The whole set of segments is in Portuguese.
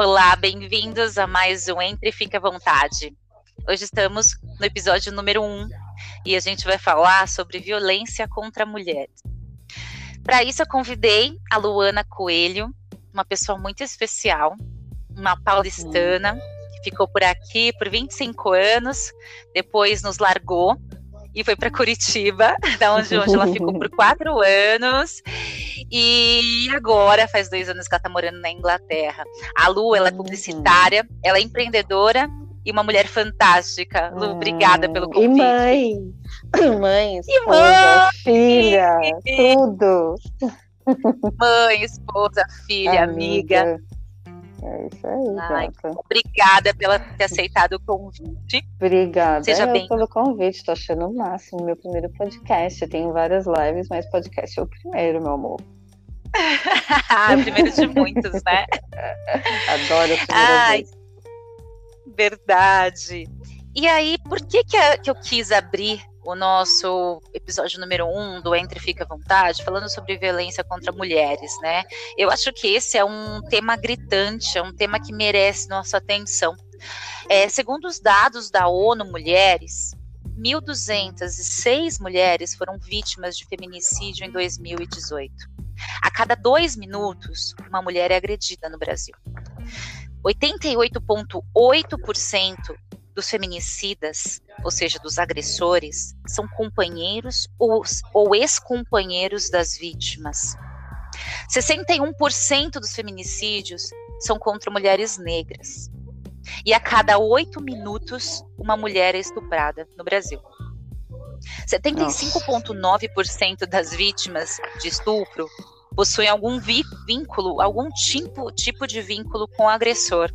Olá, bem-vindos a mais um Entre e Fica à Vontade. Hoje estamos no episódio número 1 um, e a gente vai falar sobre violência contra mulheres. Para isso, eu convidei a Luana Coelho, uma pessoa muito especial, uma paulistana, que ficou por aqui por 25 anos, depois nos largou e foi para Curitiba, da onde, onde ela ficou por quatro anos. E agora, faz dois anos que ela está morando na Inglaterra. A Lu, ela é publicitária, ela é empreendedora e uma mulher fantástica. Lu, obrigada pelo convite. E mãe, mãe, esposa, e mãe. filha, tudo. Mãe, esposa, filha, amiga. amiga. É isso aí, Ai, Obrigada pela ter aceitado o convite. Obrigada Seja bem. pelo convite, estou achando o máximo. Meu primeiro podcast. Eu tenho várias lives, mas podcast é o primeiro, meu amor. primeiro de muitos, né? Adoro a primeira Ai, vez. Verdade. E aí, por que, que eu quis abrir o nosso episódio número um do Entre Fica à Vontade, falando sobre violência contra mulheres, né? Eu acho que esse é um tema gritante, é um tema que merece nossa atenção. É, segundo os dados da ONU Mulheres, 1.206 mulheres foram vítimas de feminicídio em 2018. A cada dois minutos, uma mulher é agredida no Brasil. 88,8% dos feminicidas, ou seja, dos agressores, são companheiros ou, ou ex-companheiros das vítimas. 61% dos feminicídios são contra mulheres negras. E a cada oito minutos, uma mulher é estuprada no Brasil. 75,9% das vítimas de estupro possuem algum vínculo, algum tipo, tipo de vínculo com o agressor.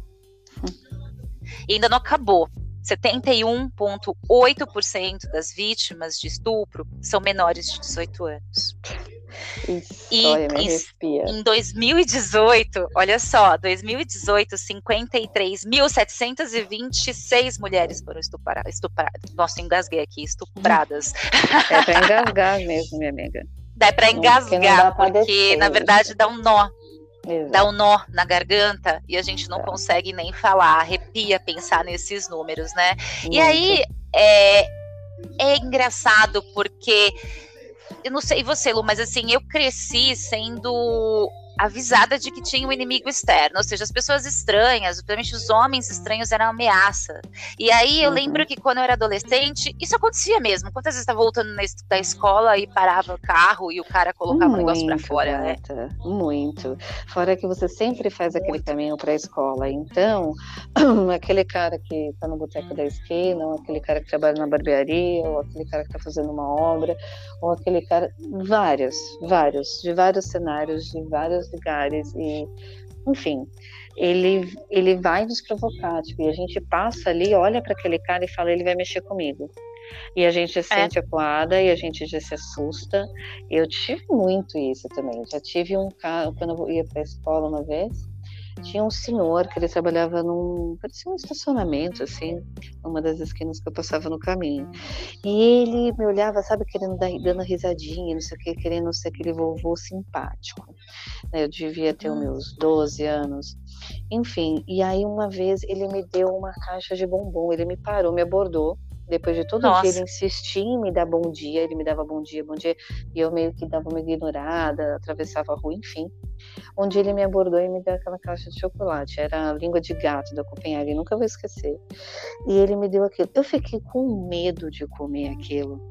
E ainda não acabou. 71,8% das vítimas de estupro são menores de 18 anos. Isso, e olha, em, em 2018, olha só, 2018, 53.726 mulheres foram estupradas. estupradas. Nossa, engasguei aqui, estupradas. É para engasgar mesmo, minha amiga. Dá para engasgar, porque, porque na verdade dá um nó Exato. dá um nó na garganta e a gente não é. consegue nem falar, arrepia pensar nesses números, né? Muito. E aí é, é engraçado porque eu não sei você, Lu, mas assim, eu cresci sendo avisada de que tinha um inimigo externo, ou seja, as pessoas estranhas, principalmente os homens estranhos, eram ameaça. E aí eu uhum. lembro que quando eu era adolescente, isso acontecia mesmo. Quantas vezes estava voltando da escola e parava o carro e o cara colocava muito, um negócio para fora, né? Muito. Fora que você sempre faz aquele muito. caminho para a escola. Então, aquele cara que está no boteco da esquina, ou aquele cara que trabalha na barbearia, ou aquele cara que está fazendo uma obra, ou aquele cara. Vários, vários, de vários cenários, de vários vários lugares e, enfim, ele ele vai nos provocar, tipo, e a gente passa ali, olha para aquele cara e fala, ele vai mexer comigo. E a gente se é. sente acuada e a gente já se assusta. Eu tive muito isso também. Já tive um carro, quando eu ia para a escola uma vez, tinha um senhor que ele trabalhava num, parecia um estacionamento, assim, numa das esquinas que eu passava no caminho. E ele me olhava, sabe, querendo dar, dando risadinha, não sei o que, querendo ser aquele vovô simpático. Eu devia ter os meus 12 anos. Enfim, e aí uma vez ele me deu uma caixa de bombom, ele me parou, me abordou depois de todo Nossa. dia ele insistir em me dar bom dia, ele me dava bom dia, bom dia, e eu meio que dava uma ignorada, atravessava a rua, enfim. Um dia ele me abordou e me deu aquela caixa de chocolate, era a língua de gato da Copenhague, nunca vou esquecer. E ele me deu aquilo. Eu fiquei com medo de comer aquilo.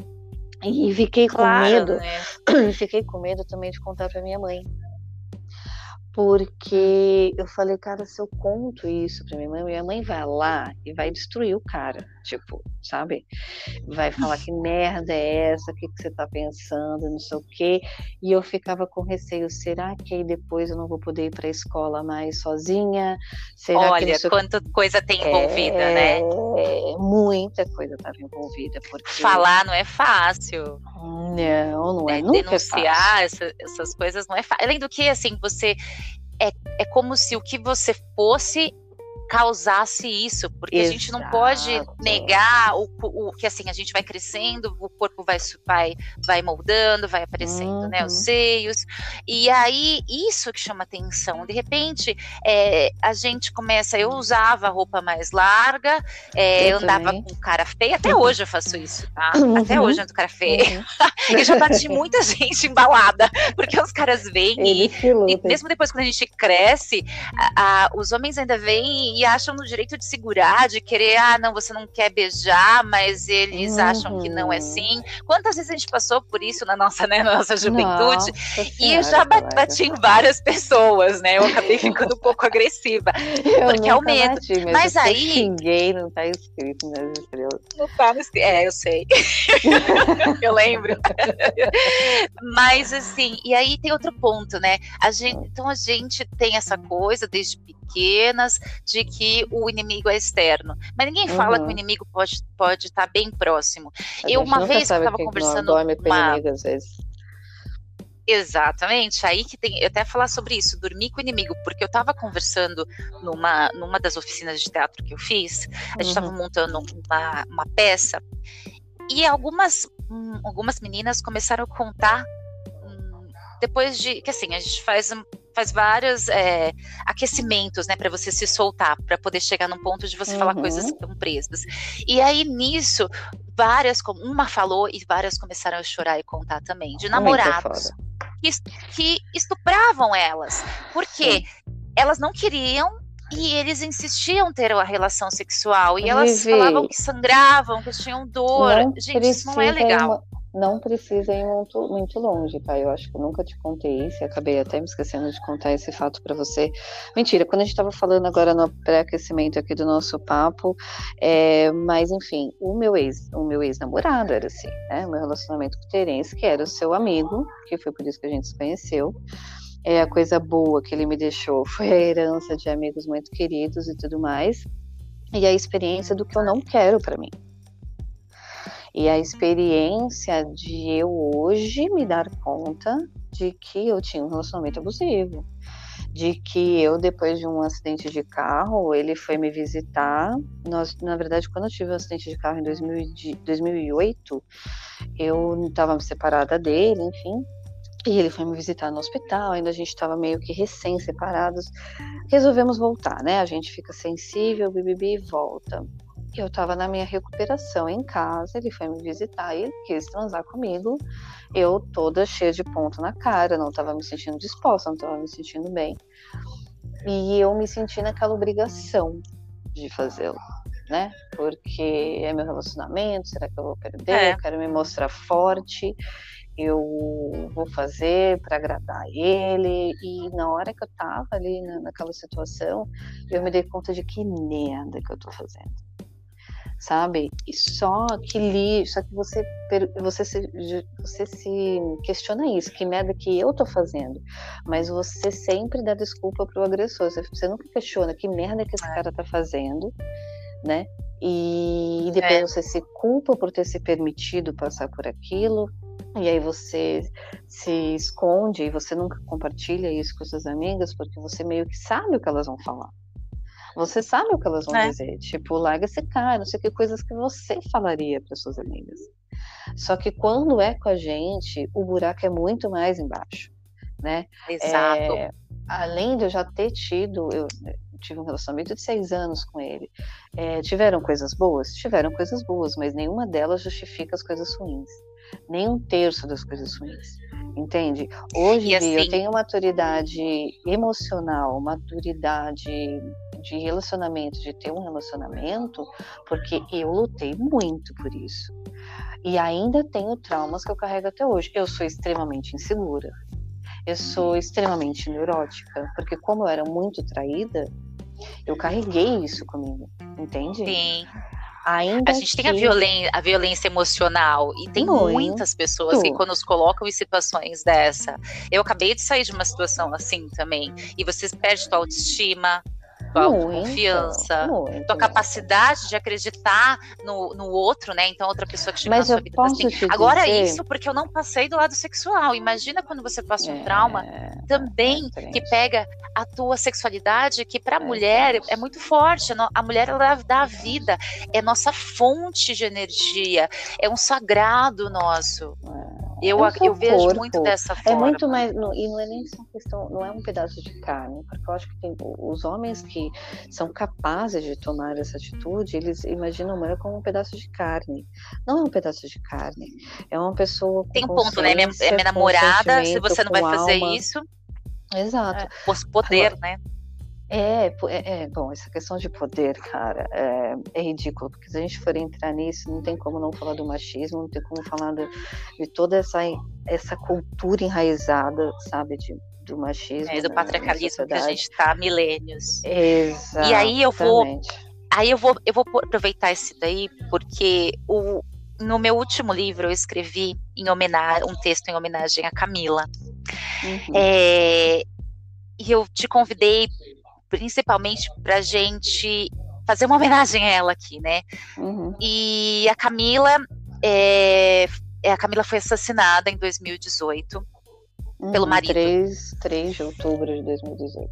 E fiquei com claro, medo, né? fiquei com medo também de contar para minha mãe porque eu falei, cara, se eu conto isso pra minha mãe, minha mãe vai lá e vai destruir o cara, tipo, sabe? Vai falar que merda é essa, o que, que você tá pensando, não sei o quê. E eu ficava com receio, será que aí depois eu não vou poder ir pra escola mais sozinha? Será Olha, que quanta coisa tem envolvida, é, né? Muita coisa estava envolvida. Porque... Falar não é fácil. Não, não é. é denunciar é essa, essas coisas não é fácil. Além do que, assim, você é, é como se o que você fosse causasse isso, porque Exato. a gente não pode negar o, o, que assim a gente vai crescendo, o corpo vai vai vai moldando, vai aparecendo, uhum. né, os uhum. seios. E aí isso que chama atenção. De repente, é, a gente começa, eu usava roupa mais larga, é, eu, eu andava com cara feia, até hoje eu faço isso, tá? Uhum. Até hoje eu ando cara feia. Uhum. e já bati muita gente embalada, porque os caras vêm e, e, mesmo depois quando a gente cresce, a, a, os homens ainda vêm e acham no direito de segurar, de querer, ah, não, você não quer beijar, mas eles uhum. acham que não é assim. Quantas vezes a gente passou por isso na nossa, né, na nossa juventude? Nossa e eu já bati em várias pessoas, né? Eu acabei ficando um pouco agressiva. Eu porque é o medo. Bati, mas, mas aí. Xinguei, não tá escrito nas estrelas. Não tá no É, eu sei. eu lembro. mas assim, e aí tem outro ponto, né? A gente, então a gente tem essa coisa desde pequenas de que o inimigo é externo. Mas ninguém fala uhum. que o uhum. inimigo pode estar pode estar bem próximo. A eu uma vez eu estava conversando dorme com uma... inimigo, às vezes. Exatamente, aí que tem, eu até falar sobre isso, dormir com o inimigo, porque eu estava conversando numa, numa das oficinas de teatro que eu fiz, a gente estava uhum. montando uma, uma peça, e algumas, hum, algumas meninas começaram a contar hum, depois de que assim a gente faz faz vários é, aquecimentos, né, para você se soltar, para poder chegar num ponto de você uhum. falar coisas que estão presas. E aí nisso, várias, uma falou e várias começaram a chorar e contar também de namorados que, estupravam elas, porque elas não queriam e eles insistiam ter a relação sexual e elas Vivi, falavam que sangravam, que tinham dor. Gente, isso não é legal não precisa ir muito, muito longe, tá? Eu acho que eu nunca te contei isso e acabei até me esquecendo de contar esse fato para você. Mentira, quando a gente estava falando agora no pré-aquecimento aqui do nosso papo, é, mas enfim, o meu ex, o meu ex-namorado era assim, né? O meu relacionamento com o Terence, que era o seu amigo, que foi por isso que a gente se conheceu. É, a coisa boa que ele me deixou foi a herança de amigos muito queridos e tudo mais, e a experiência do que eu não quero para mim. E a experiência de eu hoje me dar conta de que eu tinha um relacionamento abusivo. De que eu, depois de um acidente de carro, ele foi me visitar. Nós, na verdade, quando eu tive um acidente de carro em 2000, 2008, eu estava separada dele, enfim. E ele foi me visitar no hospital, ainda a gente estava meio que recém-separados. Resolvemos voltar, né? A gente fica sensível, bibibi, volta eu estava na minha recuperação em casa, ele foi me visitar e quis transar comigo. Eu toda cheia de ponto na cara, não estava me sentindo disposta, não estava me sentindo bem. E eu me senti naquela obrigação de fazê-lo, né? Porque é meu relacionamento, será que eu vou perder? É. Eu quero me mostrar forte. Eu vou fazer para agradar ele. E na hora que eu tava ali naquela situação, eu me dei conta de que merda que eu tô fazendo sabe? E só que li, só que você você se, você se questiona isso, que merda que eu tô fazendo, mas você sempre dá desculpa pro agressor, você nunca questiona que merda que esse é. cara tá fazendo, né? E, depois é. você se culpa por ter se permitido passar por aquilo, e aí você se esconde e você nunca compartilha isso com suas amigas porque você meio que sabe o que elas vão falar. Você sabe o que elas vão é. dizer, tipo, larga esse cara, não sei o que, coisas que você falaria para suas amigas. Só que quando é com a gente, o buraco é muito mais embaixo, né? Exato. É, além de eu já ter tido, eu tive um relacionamento de seis anos com ele, é, tiveram coisas boas? Tiveram coisas boas, mas nenhuma delas justifica as coisas ruins. Nem um terço das coisas ruins. Entende? Hoje assim... eu tenho maturidade emocional, maturidade de relacionamento, de ter um relacionamento, porque eu lutei muito por isso. E ainda tenho traumas que eu carrego até hoje. Eu sou extremamente insegura. Eu sou extremamente neurótica, porque como eu era muito traída, eu carreguei isso comigo, entende? Sim. Ainda a gente que... tem a violência, a violência emocional e tem Muito. muitas pessoas que quando nos colocam em situações dessa. Eu acabei de sair de uma situação assim também. E você perde tua autoestima, tua muito, confiança, muito. tua capacidade de acreditar no, no outro, né? Então, outra pessoa que chega Mas na sua vida assim. Agora, dizer... isso porque eu não passei do lado sexual. Imagina quando você passa um é, trauma também é que pega a tua sexualidade, que para a é, mulher é muito forte. A mulher ela dá a vida, é nossa fonte de energia, é um sagrado nosso. É. Eu, é eu vejo corpo. muito dessa forma. É muito mais, não, e não é nem só questão, não é um pedaço de carne, porque eu acho que tem os homens que são capazes de tomar essa atitude, eles imaginam a mulher como um pedaço de carne. Não é um pedaço de carne, é uma pessoa Tem um ponto, né? Minha, é minha namorada, se você não vai fazer alma. isso. Exato. É, poder, Agora, né? É, é, é, bom, essa questão de poder, cara, é, é, ridículo, porque se a gente for entrar nisso, não tem como não falar do machismo, não tem como falar de, de toda essa, essa cultura enraizada, sabe, de, do machismo. É, do patriarcalismo que a gente está há milênios. Exatamente. E aí eu vou. Aí eu vou, eu vou aproveitar esse daí, porque o, no meu último livro eu escrevi em homenagem, um texto em homenagem a Camila. Uhum. É, e eu te convidei principalmente para gente fazer uma homenagem a ela aqui, né? Uhum. E a Camila, é, é, a Camila foi assassinada em 2018 uhum, pelo marido. 3, 3 de outubro de 2018.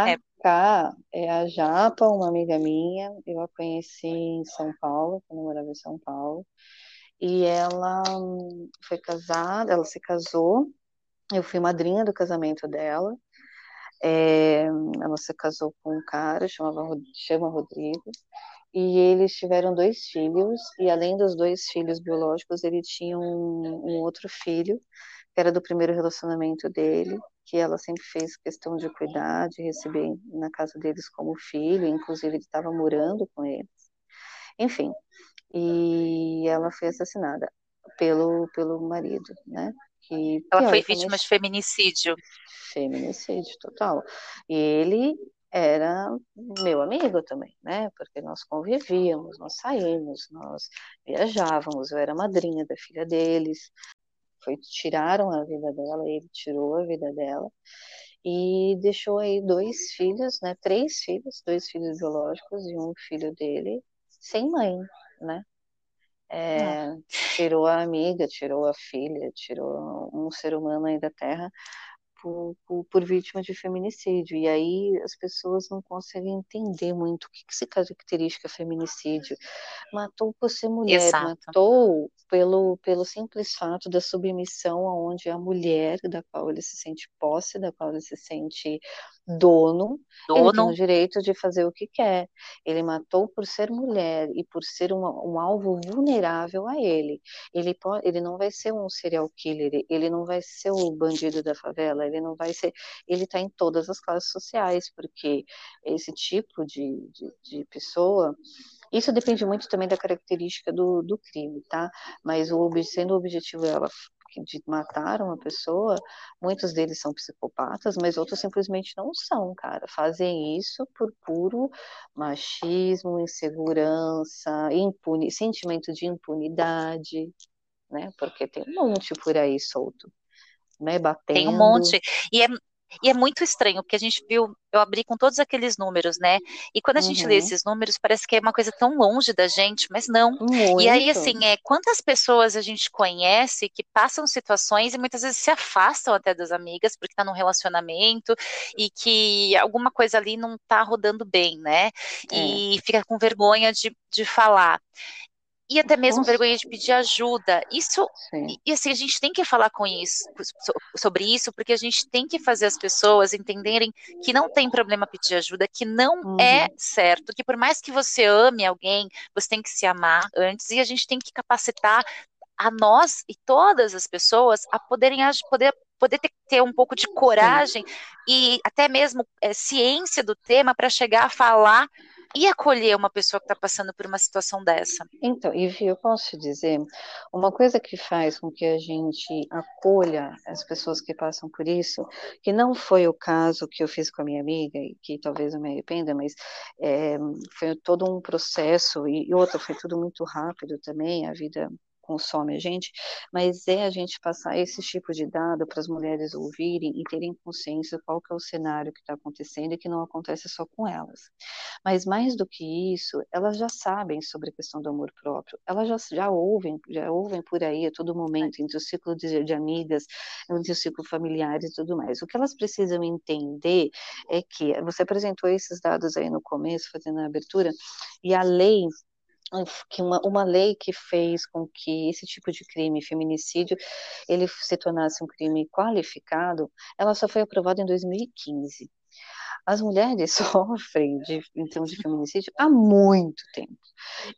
É. Cá é a Japa, uma amiga minha. Eu a conheci em São Paulo, quando eu morava em São Paulo. E ela hum, foi casada, ela se casou eu fui madrinha do casamento dela. É, ela se casou com um cara, chamava, chama Rodrigo, e eles tiveram dois filhos, e além dos dois filhos biológicos, ele tinha um, um outro filho, que era do primeiro relacionamento dele, que ela sempre fez questão de cuidar, de receber na casa deles como filho, inclusive ele estava morando com eles. Enfim, e ela foi assassinada pelo, pelo marido, né? Que ela foi vítima de feminicídio. Feminicídio, total. E ele era meu amigo também, né? Porque nós convivíamos, nós saímos, nós viajávamos, eu era madrinha da filha deles. Foi, tiraram a vida dela, ele tirou a vida dela e deixou aí dois filhos, né? Três filhos, dois filhos biológicos e um filho dele sem mãe, né? É, tirou a amiga, tirou a filha, tirou um ser humano aí da Terra por, por, por, vítima de feminicídio. E aí as pessoas não conseguem entender muito o que, que se caracteriza feminicídio. Matou por ser mulher, Exato. matou pelo, pelo simples fato da submissão aonde a mulher, da qual ele se sente posse, da qual ele se sente dono, dono. ele tem o direito de fazer o que quer. Ele matou por ser mulher e por ser um, um alvo vulnerável a ele. Ele, pode, ele não vai ser um serial killer, ele não vai ser o bandido da favela, ele não vai ser. Ele está em todas as classes sociais, porque esse tipo de, de, de pessoa. Isso depende muito também da característica do, do crime, tá? Mas o, sendo o objetivo ela de matar uma pessoa, muitos deles são psicopatas, mas outros simplesmente não são, cara. Fazem isso por puro machismo, insegurança, sentimento de impunidade, né? Porque tem um monte por aí solto. Né, batendo. Tem um monte. E é, e é muito estranho, porque a gente viu, eu abri com todos aqueles números, né? E quando a gente lê uhum. esses números, parece que é uma coisa tão longe da gente, mas não. Muito. E aí, assim, é, quantas pessoas a gente conhece que passam situações e muitas vezes se afastam até das amigas, porque tá num relacionamento e que alguma coisa ali não tá rodando bem, né? É. E fica com vergonha de, de falar e até mesmo Nossa. vergonha de pedir ajuda. Isso, e, e, assim, a gente tem que falar com isso, sobre isso, porque a gente tem que fazer as pessoas entenderem que não tem problema pedir ajuda, que não é uhum. é certo, que por mais que você ame alguém, você tem que se amar antes, e a gente tem que capacitar a nós e todas as pessoas a poderem poder poder ter, ter um pouco de coragem Sim. e até mesmo é, ciência do tema para chegar a falar e acolher uma pessoa que está passando por uma situação dessa? Então, Ivy, eu posso te dizer, uma coisa que faz com que a gente acolha as pessoas que passam por isso, que não foi o caso que eu fiz com a minha amiga, e que talvez eu me arrependa, mas é, foi todo um processo, e, e outra, foi tudo muito rápido também, a vida consome a gente, mas é a gente passar esse tipo de dado para as mulheres ouvirem e terem consciência qual que é o cenário que está acontecendo e que não acontece só com elas. Mas mais do que isso, elas já sabem sobre a questão do amor próprio, elas já, já ouvem, já ouvem por aí a todo momento, entre o ciclo de, de amigas, entre o ciclo familiar e tudo mais. O que elas precisam entender é que você apresentou esses dados aí no começo, fazendo a abertura, e a lei que uma, uma lei que fez com que esse tipo de crime, feminicídio, ele se tornasse um crime qualificado, ela só foi aprovada em 2015. As mulheres sofrem de, em termos de feminicídio há muito tempo.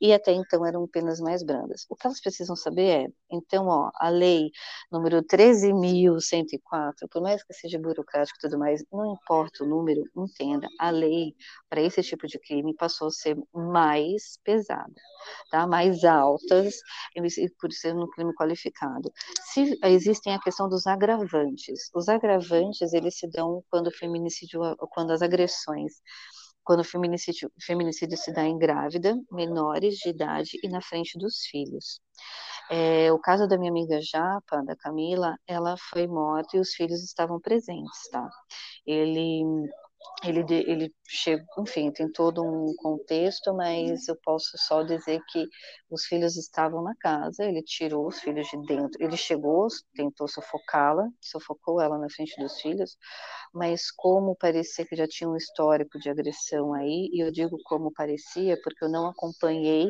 E até então eram penas mais brandas. O que elas precisam saber é, então, ó, a lei número 13.104, por mais que seja burocrático e tudo mais, não importa o número, entenda, a lei para esse tipo de crime passou a ser mais pesada, tá? mais altas, por ser um crime qualificado. Se existem a questão dos agravantes, os agravantes eles se dão quando o feminicídio, quando as agressões quando o feminicídio, feminicídio se dá em grávida, menores de idade e na frente dos filhos. É, o caso da minha amiga Japa, da Camila, ela foi morta e os filhos estavam presentes, tá? Ele ele, ele chegou, enfim, tem todo um contexto, mas eu posso só dizer que os filhos estavam na casa, ele tirou os filhos de dentro, ele chegou, tentou sufocá-la, sufocou ela na frente dos filhos, mas como parecia que já tinha um histórico de agressão aí, e eu digo como parecia, porque eu não acompanhei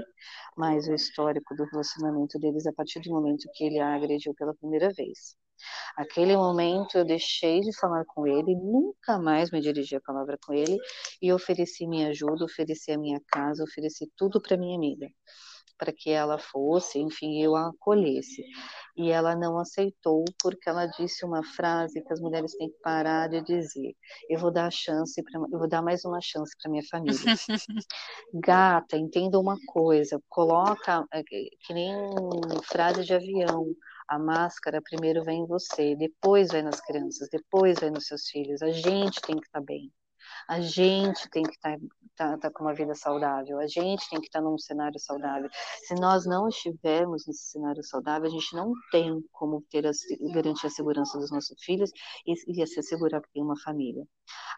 mais o histórico do relacionamento deles a partir do momento que ele a agrediu pela primeira vez. Aquele momento eu deixei de falar com ele, nunca mais me dirigi a palavra com ele e ofereci minha ajuda, ofereci a minha casa, ofereci tudo para minha amiga, para que ela fosse, enfim, eu a acolhesse. E ela não aceitou porque ela disse uma frase que as mulheres têm que parar de dizer: eu vou dar chance, pra, eu vou dar mais uma chance para minha família. Gata, entenda uma coisa, coloca é, que nem frase de avião a máscara primeiro vem em você, depois vai nas crianças, depois vai nos seus filhos. A gente tem que estar tá bem. A gente tem que estar tá, tá, tá com uma vida saudável, a gente tem que estar tá num cenário saudável. Se nós não estivermos nesse cenário saudável, a gente não tem como ter a, garantir a segurança dos nossos filhos e, e se assegurar que tem uma família.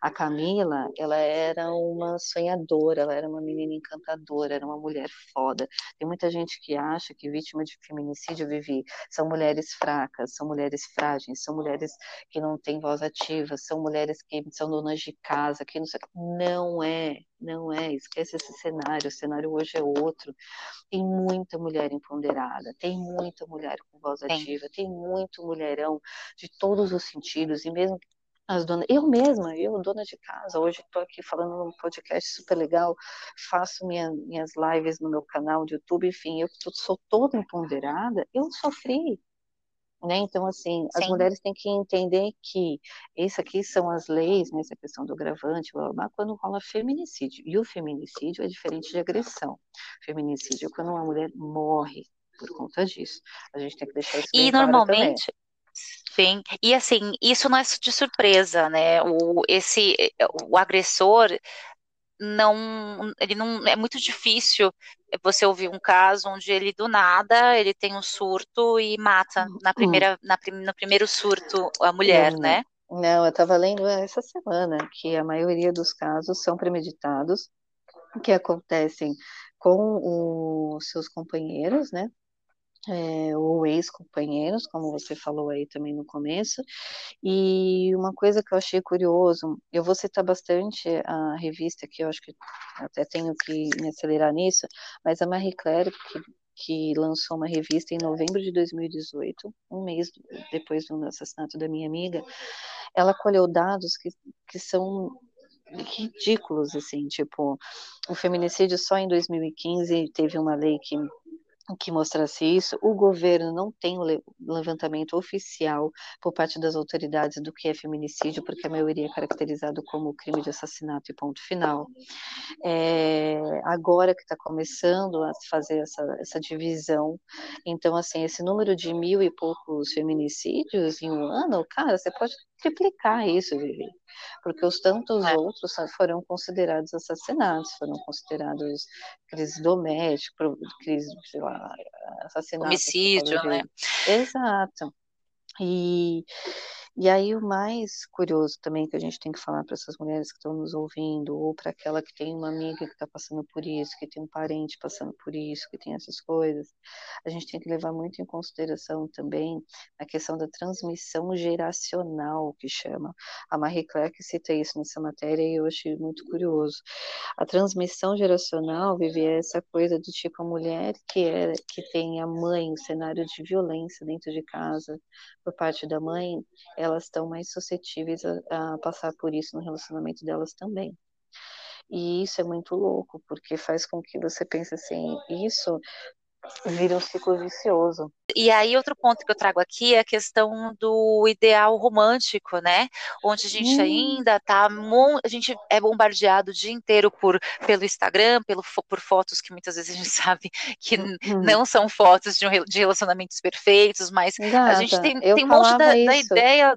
A Camila, ela era uma sonhadora, ela era uma menina encantadora, era uma mulher foda. Tem muita gente que acha que vítima de feminicídio vive são mulheres fracas, são mulheres frágeis, são mulheres que não têm voz ativa, são mulheres que são donas de casa, que não sei, não é, não é, esquece esse cenário, o cenário hoje é outro. Tem muita mulher empoderada, tem muita mulher com voz ativa, tem muito mulherão de todos os sentidos, e mesmo as donas, eu mesma, eu, dona de casa, hoje estou aqui falando num podcast super legal, faço minha, minhas lives no meu canal de YouTube, enfim, eu sou toda empoderada, eu sofri, né? Então, assim, as Sim. mulheres têm que entender que isso aqui são as leis, né? essa questão do gravante, blá, blá, blá, quando rola feminicídio. E o feminicídio é diferente de agressão. Feminicídio é quando uma mulher morre por conta disso. A gente tem que deixar isso bem E normalmente, Sim, e assim, isso não é de surpresa, né? O, esse, o agressor não, ele não, é muito difícil você ouvir um caso onde ele do nada, ele tem um surto e mata na uhum. primeira, na, no primeiro surto a mulher, não, né? Não, eu estava lendo essa semana que a maioria dos casos são premeditados, que acontecem com os seus companheiros, né? É, ou ex-companheiros, como você falou aí também no começo. E uma coisa que eu achei curioso, eu vou citar bastante a revista, que eu acho que até tenho que me acelerar nisso, mas a Marie Claire, que, que lançou uma revista em novembro de 2018, um mês depois do assassinato da minha amiga, ela colheu dados que, que são ridículos, assim, tipo, o feminicídio só em 2015 teve uma lei que que mostrasse isso, o governo não tem levantamento oficial por parte das autoridades do que é feminicídio, porque a maioria é caracterizado como crime de assassinato e ponto final. É, agora que está começando a fazer essa, essa divisão, então, assim, esse número de mil e poucos feminicídios em um ano, cara, você pode triplicar isso, Vivi. Porque os tantos é. outros foram considerados assassinatos, foram considerados crise doméstica, crise, sei lá, assassinato. Homicídio, né? Exato. E e aí o mais curioso também que a gente tem que falar para essas mulheres que estão nos ouvindo, ou para aquela que tem uma amiga que está passando por isso, que tem um parente passando por isso, que tem essas coisas, a gente tem que levar muito em consideração também a questão da transmissão geracional, que chama. A Marie Claire cita isso nessa matéria e eu achei muito curioso. A transmissão geracional vive essa coisa do tipo a mulher que é que tem a mãe, o cenário de violência dentro de casa por parte da mãe, elas estão mais suscetíveis a, a passar por isso no relacionamento delas também. E isso é muito louco, porque faz com que você pense assim, isso vira um ciclo vicioso. E aí, outro ponto que eu trago aqui é a questão do ideal romântico, né? Onde a gente hum. ainda tá, a gente é bombardeado o dia inteiro por, pelo Instagram, pelo, por fotos que muitas vezes a gente sabe que hum. não são fotos de, um, de relacionamentos perfeitos, mas a gente tem, tem um monte da, da, ideia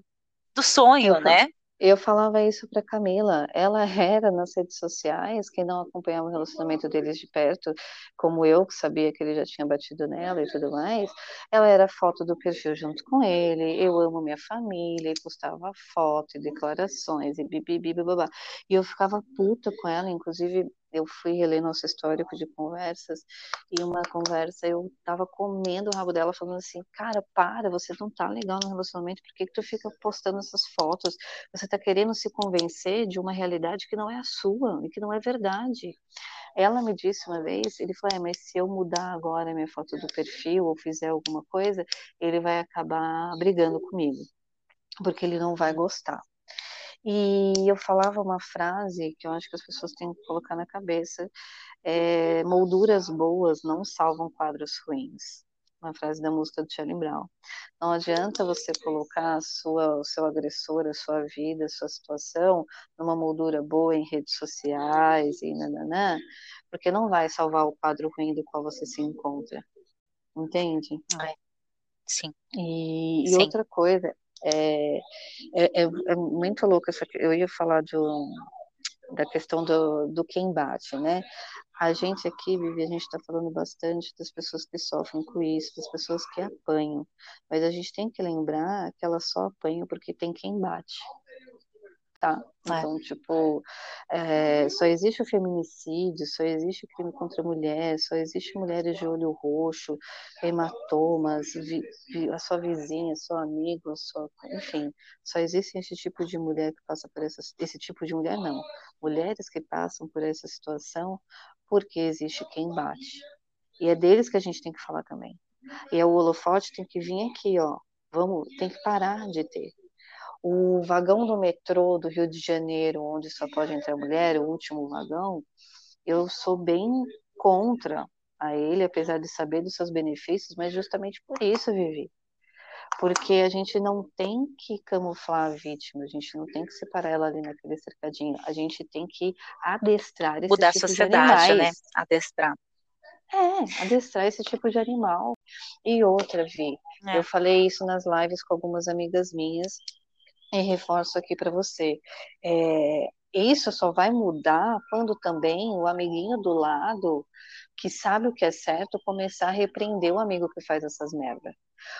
do sonho, eu, né? Eu falava isso para Camila. Ela era nas redes sociais, quem não acompanhava o relacionamento deles de perto, como eu, que sabia que ele já tinha batido nela e tudo mais, ela era foto do perfil junto com ele. Eu amo minha família, e postava foto e declarações e bibibi, babá. E eu ficava puta com ela, inclusive eu fui reler nosso histórico de conversas e uma conversa eu tava comendo o rabo dela falando assim, cara, para, você não tá legal no relacionamento, por que, que tu fica postando essas fotos? Você tá querendo se convencer de uma realidade que não é a sua e que não é verdade. Ela me disse uma vez, ele falou, é, mas se eu mudar agora a minha foto do perfil ou fizer alguma coisa, ele vai acabar brigando comigo, porque ele não vai gostar. E eu falava uma frase que eu acho que as pessoas têm que colocar na cabeça: é, molduras boas não salvam quadros ruins. Uma frase da música do Charlie Brown. Não adianta você colocar a sua, o seu agressor, a sua vida, a sua situação numa moldura boa em redes sociais e nananã, porque não vai salvar o quadro ruim do qual você se encontra. Entende? Sim. E, e Sim. outra coisa, é, é, é, é muito louco. Essa, eu ia falar um, da questão do, do quem bate, né? A gente aqui, Vivi, a gente está falando bastante das pessoas que sofrem com isso, das pessoas que apanham, mas a gente tem que lembrar que elas só apanham porque tem quem bate tá? É. Então, tipo, é, só existe o feminicídio, só existe o crime contra a mulher, só existe mulheres de olho roxo, hematomas, vi, vi, a sua vizinha, seu amigo, sua, enfim, só existe esse tipo de mulher que passa por essa, esse tipo de mulher não, mulheres que passam por essa situação porque existe quem bate. E é deles que a gente tem que falar também. E é o holofote tem que vir aqui, ó. Vamos, tem que parar de ter o vagão do metrô do Rio de Janeiro, onde só pode entrar mulher, o último vagão, eu sou bem contra a ele, apesar de saber dos seus benefícios, mas justamente por isso, Vivi. Porque a gente não tem que camuflar a vítima, a gente não tem que separar ela ali naquele cercadinho, a gente tem que adestrar esse Mudar tipo a sociedade, né? Adestrar. É, adestrar esse tipo de animal. E outra, Vi, é. eu falei isso nas lives com algumas amigas minhas, e reforço aqui para você. É, isso só vai mudar quando também o amiguinho do lado, que sabe o que é certo, começar a repreender o amigo que faz essas merdas.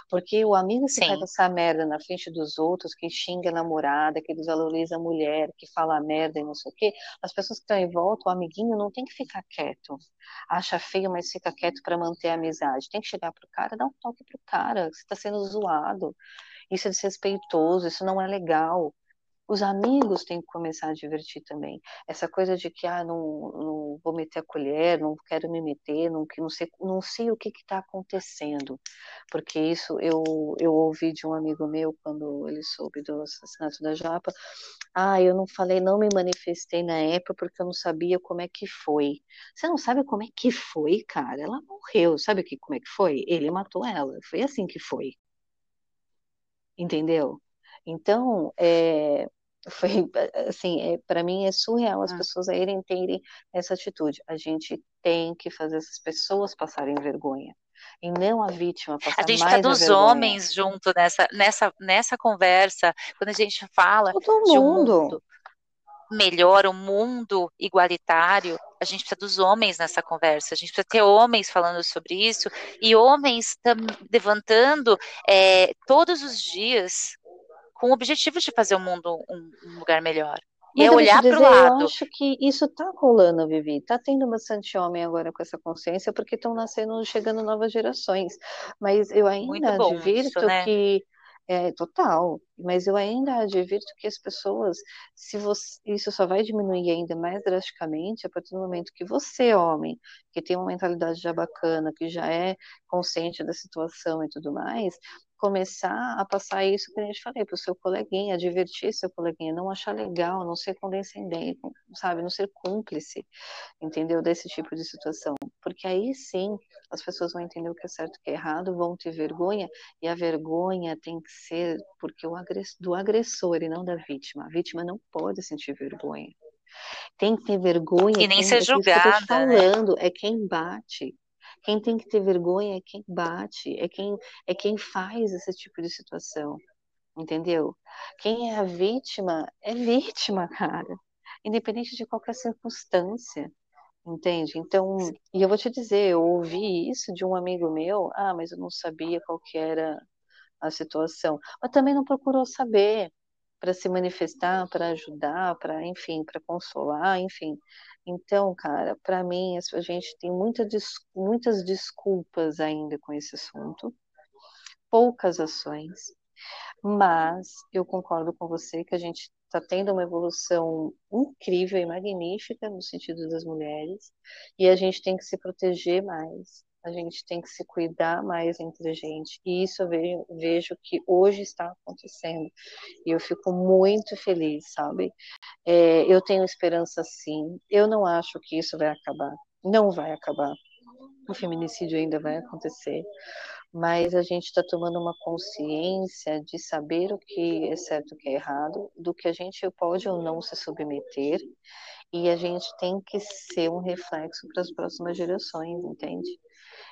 Porque o amigo que Sim. faz essa merda na frente dos outros, que xinga a namorada, que desvaloriza a mulher, que fala merda e não sei o quê, as pessoas que estão em volta, o amiguinho não tem que ficar quieto. Acha feio, mas fica quieto para manter a amizade. Tem que chegar pro cara, dar um toque pro cara, você está sendo zoado isso é desrespeitoso, isso não é legal. Os amigos têm que começar a divertir também. Essa coisa de que, ah, não, não vou meter a colher, não quero me meter, não, não, sei, não sei o que está acontecendo. Porque isso eu, eu ouvi de um amigo meu quando ele soube do assassinato da Japa. Ah, eu não falei, não me manifestei na época porque eu não sabia como é que foi. Você não sabe como é que foi, cara? Ela morreu. Sabe que, como é que foi? Ele matou ela. Foi assim que foi entendeu? Então, é, foi assim, é, para mim é surreal as ah. pessoas irem terem essa atitude. A gente tem que fazer essas pessoas passarem vergonha. e não a vítima passar A gente está dos homens junto nessa, nessa, nessa conversa, quando a gente fala Todo de um mundo melhor, um mundo igualitário, a gente precisa dos homens nessa conversa, a gente precisa ter homens falando sobre isso e homens levantando é, todos os dias com o objetivo de fazer o mundo um, um lugar melhor. E é olhar para o lado. Eu acho que isso está rolando, Vivi. Está tendo bastante homem agora com essa consciência, porque estão nascendo, chegando novas gerações. Mas eu ainda advirto isso, né? que é, total, mas eu ainda advirto que as pessoas, se você, isso só vai diminuir ainda mais drasticamente a partir do momento que você, homem, que tem uma mentalidade já bacana, que já é consciente da situação e tudo mais, começar a passar isso que a gente falei para o seu coleguinha, divertir seu coleguinha, não achar legal, não ser condescendente, sabe, não ser cúmplice, entendeu, desse tipo de situação, porque aí sim as pessoas vão entender o que é certo e o que é errado, vão ter vergonha e a vergonha tem que ser porque o agressor, do agressor e não da vítima. A vítima não pode sentir vergonha. Tem que ter vergonha. E nem ser julgada. Né? falando, né? é quem bate. Quem tem que ter vergonha é quem bate, é quem, é quem faz esse tipo de situação, entendeu? Quem é a vítima é vítima, cara, independente de qualquer circunstância, entende? Então, e eu vou te dizer, eu ouvi isso de um amigo meu, ah, mas eu não sabia qual que era a situação, mas também não procurou saber para se manifestar, para ajudar, para, enfim, para consolar, enfim. Então, cara, para mim, a gente tem muita, muitas desculpas ainda com esse assunto, poucas ações, mas eu concordo com você que a gente está tendo uma evolução incrível e magnífica no sentido das mulheres, e a gente tem que se proteger mais, a gente tem que se cuidar mais entre a gente. E isso eu vejo, vejo que hoje está acontecendo. E eu fico muito feliz, sabe? É, eu tenho esperança sim. Eu não acho que isso vai acabar. Não vai acabar. O feminicídio ainda vai acontecer. Mas a gente está tomando uma consciência de saber o que é certo e o que é errado, do que a gente pode ou não se submeter. E a gente tem que ser um reflexo para as próximas gerações, entende?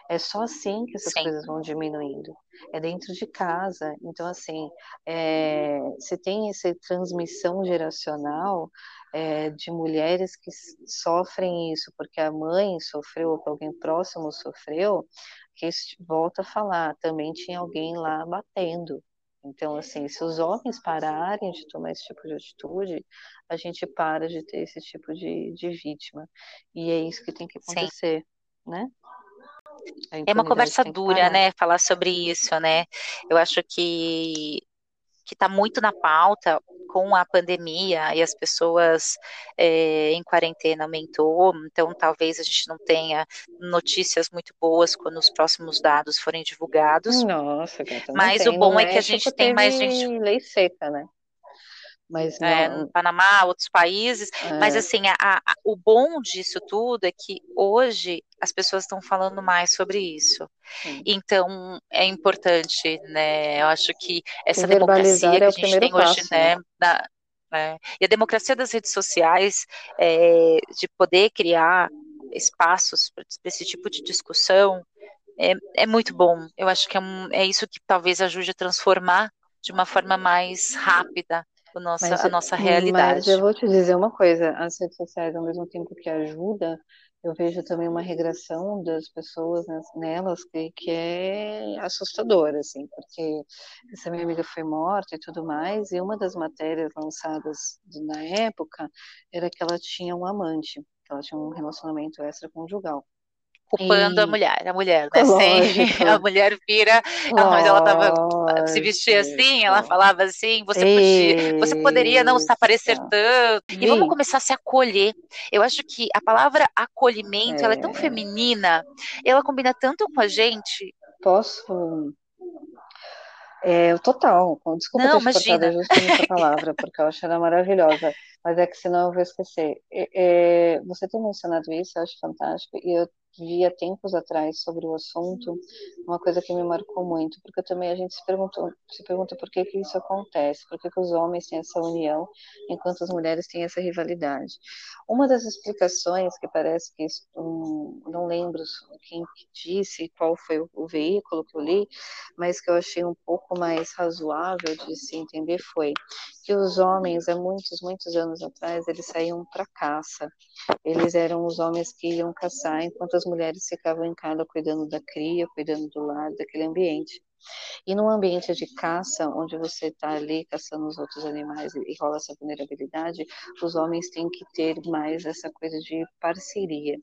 É só assim que essas Sim. coisas vão diminuindo. É dentro de casa. Então, assim, é, você tem essa transmissão geracional é, de mulheres que sofrem isso porque a mãe sofreu ou alguém próximo sofreu, que volta a falar, também tinha alguém lá batendo. Então, assim, se os homens pararem de tomar esse tipo de atitude, a gente para de ter esse tipo de, de vítima. E é isso que tem que acontecer, Sim. né? É uma conversa dura, né? Falar sobre isso, né? Eu acho que que está muito na pauta com a pandemia e as pessoas é, em quarentena aumentou, então talvez a gente não tenha notícias muito boas quando os próximos dados forem divulgados. Nossa, gata, mas tem. o bom no é que a gente tem mais gente. Lei seca, né? Mas é, não... no Panamá, outros países. É. Mas assim, a, a, o bom disso tudo é que hoje as pessoas estão falando mais sobre isso. Sim. Então é importante, né? Eu acho que essa democracia que a é gente tem passo, hoje, né? né? Na, né? E a democracia das redes sociais, é, de poder criar espaços para esse tipo de discussão, é, é muito bom. Eu acho que é, um, é isso que talvez ajude a transformar de uma forma mais rápida o nossa, mas, a nossa realidade. Mas eu vou te dizer uma coisa, as redes sociais, ao mesmo tempo que ajuda, eu vejo também uma regressão das pessoas nelas que, que é assustadora, assim, porque essa minha amiga foi morta e tudo mais, e uma das matérias lançadas na época era que ela tinha um amante, que ela tinha um relacionamento extraconjugal culpando e... a mulher, a mulher, né? Lógico. a mulher vira, mas ela tava se vestia assim, ela falava assim, você podia, você poderia não se parecer tanto. E vamos começar a se acolher. Eu acho que a palavra acolhimento, é. ela é tão é. feminina, ela combina tanto com a gente. Posso é, total. Desculpa não, ter imagina. justo nessa palavra, porque eu acho ela maravilhosa. Mas é que senão eu vou esquecer. É, é, você tem mencionado isso, eu acho fantástico. E eu via tempos atrás sobre o assunto, uma coisa que me marcou muito, porque também a gente se perguntou, se pergunta por que que isso acontece, por que que os homens têm essa união enquanto as mulheres têm essa rivalidade. Uma das explicações que parece que um, não lembro quem disse, qual foi o veículo que eu li, mas que eu achei um pouco mais razoável de se entender foi que os homens, há muitos, muitos anos atrás, eles saíam para caça. Eles eram os homens que iam caçar, enquanto as mulheres ficavam em casa cuidando da cria, cuidando do lar, daquele ambiente. E num ambiente de caça, onde você está ali caçando os outros animais e rola essa vulnerabilidade, os homens têm que ter mais essa coisa de parceria.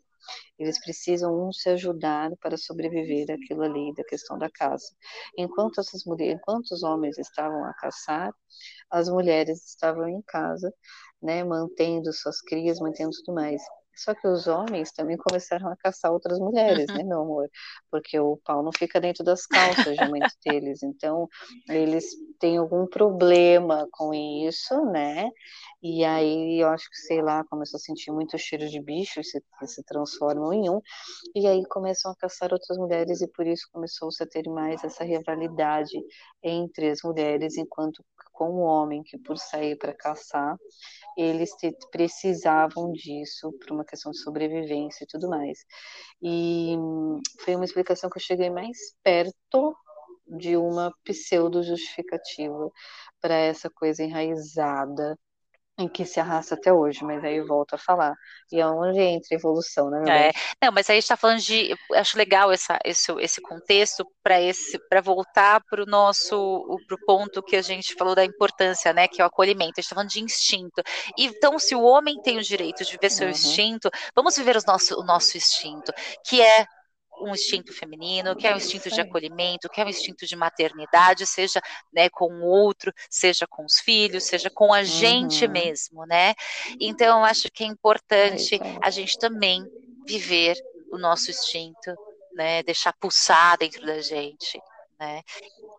Eles precisam um se ajudar para sobreviver aquilo ali da questão da caça. Enquanto essas mulheres, enquanto os homens estavam a caçar, as mulheres estavam em casa, né, mantendo suas crias, mantendo tudo mais. Só que os homens também começaram a caçar outras mulheres, né, meu amor? Porque o pau não fica dentro das calças, geralmente, deles. Então, eles têm algum problema com isso, né? E aí, eu acho que, sei lá, começou a sentir muito cheiro de bicho se, se transformam em um. E aí começam a caçar outras mulheres e por isso começou-se a ter mais essa rivalidade entre as mulheres, enquanto com o homem que por sair para caçar, eles precisavam disso para uma questão de sobrevivência e tudo mais. E foi uma explicação que eu cheguei mais perto de uma pseudo justificativa para essa coisa enraizada em que se arrasta até hoje, mas aí volto a falar. E é onde entra a evolução, né? É. Não, mas aí está falando de, acho legal essa, esse, esse contexto para esse, para voltar para o nosso, para o ponto que a gente falou da importância, né? Que é o acolhimento. A gente está falando de instinto. Então, se o homem tem o direito de viver seu uhum. instinto, vamos viver o nosso, o nosso instinto, que é um instinto feminino, que é um instinto de acolhimento, que é um instinto de maternidade, seja né, com o outro, seja com os filhos, seja com a gente uhum. mesmo, né? Então, acho que é importante é a gente também viver o nosso instinto, né? Deixar pulsar dentro da gente, né?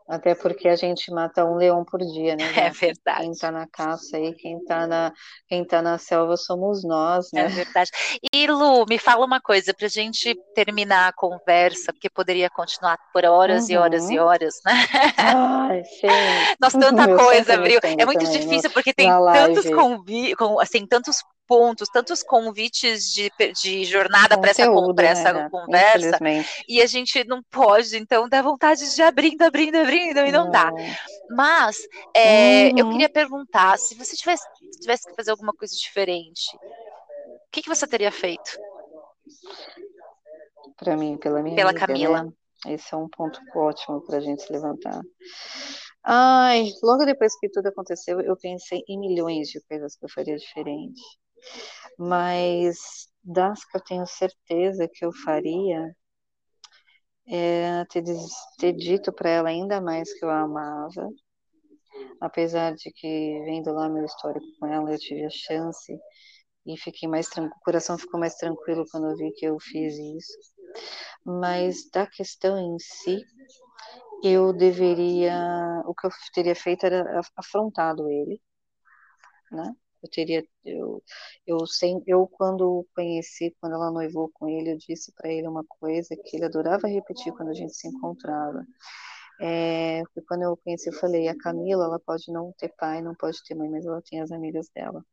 Até porque a gente mata um leão por dia, né? É verdade. Quem tá na caça aí, quem tá na, quem tá na selva somos nós, né? É verdade. E Lu, me fala uma coisa pra gente terminar a conversa, porque poderia continuar por horas uhum. e horas e horas, né? Ai, sim. Nossa, tanta coisa, abriu. É muito também, difícil porque tem tantos convites, assim, tantos pontos, tantos convites de, de jornada para essa, pra essa né, conversa, e a gente não pode, então dá vontade de abrindo, abrindo, abrindo, e não, não. dá. Mas é, uhum. eu queria perguntar, se você tivesse, tivesse que fazer alguma coisa diferente, o que, que você teria feito? Para mim, pela minha Pela amiga, Camila. Né? Esse é um ponto ótimo para a gente se levantar. Ai, logo depois que tudo aconteceu, eu pensei em milhões de coisas que eu faria diferente mas das que eu tenho certeza que eu faria é ter, ter dito para ela ainda mais que eu a amava, apesar de que vendo lá meu histórico com ela eu tive a chance e fiquei mais tranquilo, o coração ficou mais tranquilo quando eu vi que eu fiz isso. Mas da questão em si, eu deveria, o que eu teria feito era afrontado ele, né? Eu teria, eu, eu, sem, eu quando conheci, quando ela noivou com ele, eu disse para ele uma coisa que ele adorava repetir quando a gente se encontrava. É, quando eu conheci, eu falei, a Camila, ela pode não ter pai, não pode ter mãe, mas ela tem as amigas dela.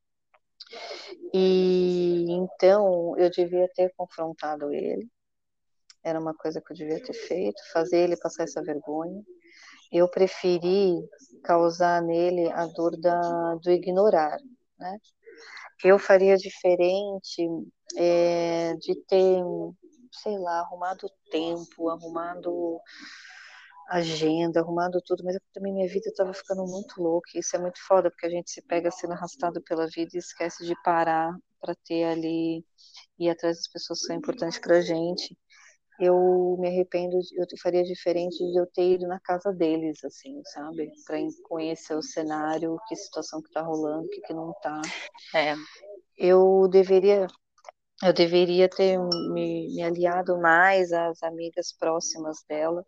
E então eu devia ter confrontado ele. Era uma coisa que eu devia ter feito, fazer ele passar essa vergonha. Eu preferi causar nele a dor da, do ignorar, né? Eu faria diferente é, de ter, sei lá, arrumado tempo, arrumado agenda, arrumado tudo, mas também minha vida estava ficando muito louca, e isso é muito foda, porque a gente se pega sendo arrastado pela vida e esquece de parar para ter ali, ir atrás das pessoas que são importantes para a gente eu me arrependo, eu faria diferente de eu ter ido na casa deles, assim, sabe? Para conhecer o cenário, que situação que tá rolando, o que, que não tá. É. Eu deveria, eu deveria ter me, me aliado mais às amigas próximas dela,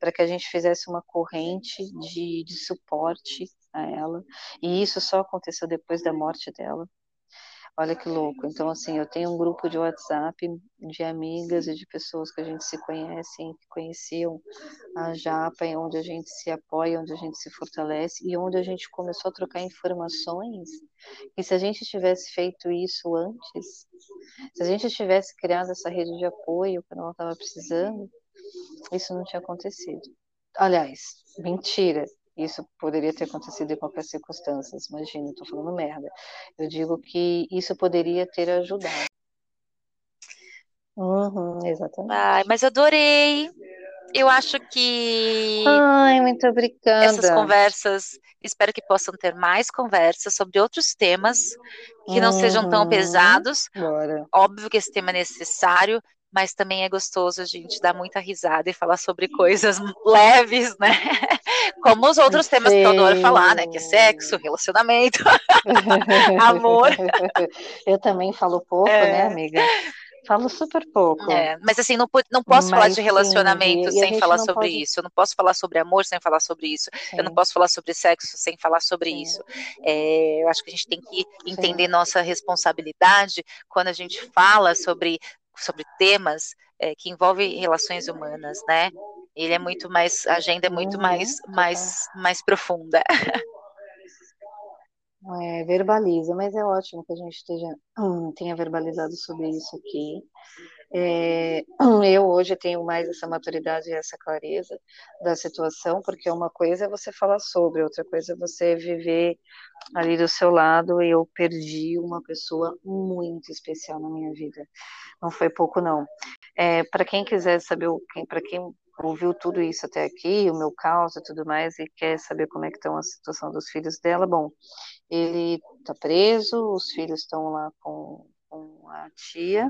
para que a gente fizesse uma corrente de, de suporte a ela. E isso só aconteceu depois da morte dela Olha que louco. Então, assim, eu tenho um grupo de WhatsApp de amigas e de pessoas que a gente se conhece, que conheciam a Japa, onde a gente se apoia, onde a gente se fortalece e onde a gente começou a trocar informações. E se a gente tivesse feito isso antes, se a gente tivesse criado essa rede de apoio quando ela estava precisando, isso não tinha acontecido. Aliás, mentira. Isso poderia ter acontecido em qualquer circunstância. Imagina, estou falando merda. Eu digo que isso poderia ter ajudado. Uhum, exatamente. Ai, mas adorei. Eu acho que. Ai, muito obrigada. Essas conversas, espero que possam ter mais conversas sobre outros temas que não sejam tão uhum. pesados. Bora. Óbvio que esse tema é necessário, mas também é gostoso a gente dar muita risada e falar sobre coisas leves, né? Como os outros temas que eu adoro falar, né? Que é sexo, relacionamento, amor. Eu também falo pouco, né, é. né, amiga? Falo super pouco. É, mas assim, não, não posso mas, falar de relacionamento sim, sem falar sobre pode... isso. Eu não posso falar sobre amor sem falar sobre isso. Sim. Eu não posso falar sobre sexo sem falar sobre sim. isso. É, eu acho que a gente tem que entender nossa responsabilidade quando a gente fala sobre sobre temas é, que envolvem relações humanas, né? Ele é muito mais, a agenda é muito mais, uhum. mais, mais profunda. É, verbaliza, mas é ótimo que a gente esteja, hum, tenha verbalizado sobre isso aqui. É, eu hoje tenho mais essa maturidade e essa clareza da situação, porque uma coisa é você falar sobre, outra coisa é você viver ali do seu lado. E eu perdi uma pessoa muito especial na minha vida. Não foi pouco, não. É, para quem quiser saber, para quem ouviu tudo isso até aqui, o meu caos e tudo mais, e quer saber como é que estão a situação dos filhos dela, bom, ele está preso, os filhos estão lá com, com, a tia,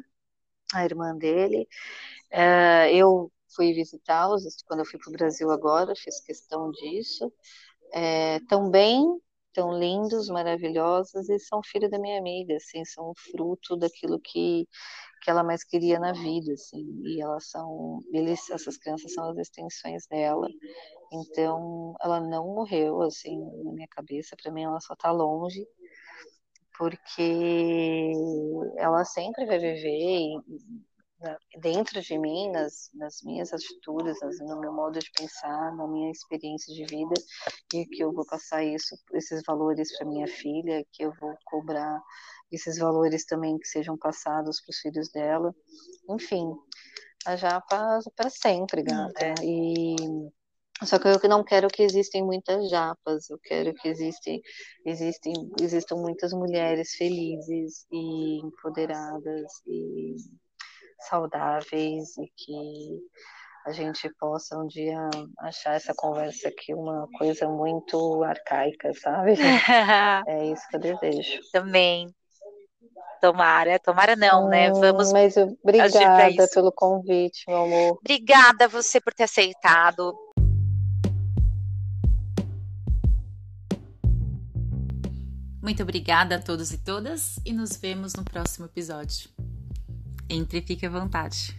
a irmã dele. Uh, eu fui visitá-los quando eu fui para o Brasil agora, fiz questão disso. É, tão bem, tão lindos, maravilhosos, e são filho da minha amiga, assim, são fruto daquilo que, que ela mais queria na vida, assim, e elas são, eles, essas crianças são as extensões dela, então ela não morreu, assim, na minha cabeça, para mim ela só está longe, porque ela sempre vai viver dentro de mim, nas, nas minhas atitudes, no meu modo de pensar, na minha experiência de vida, e que eu vou passar isso, esses valores para minha filha, que eu vou cobrar esses valores também que sejam passados para os filhos dela. Enfim, a japa para sempre, gata. É. E só que eu não quero que existem muitas japas, eu quero que existem, existem, existam muitas mulheres felizes e empoderadas e saudáveis e que a gente possa um dia achar essa conversa aqui uma coisa muito arcaica, sabe? é isso que eu desejo. Também. Tomara, tomara não, né? hum, né? Vamos. Mas obrigada pelo convite, meu amor. Obrigada a você por ter aceitado. Muito obrigada a todos e todas e nos vemos no próximo episódio. Entre e fique à vontade.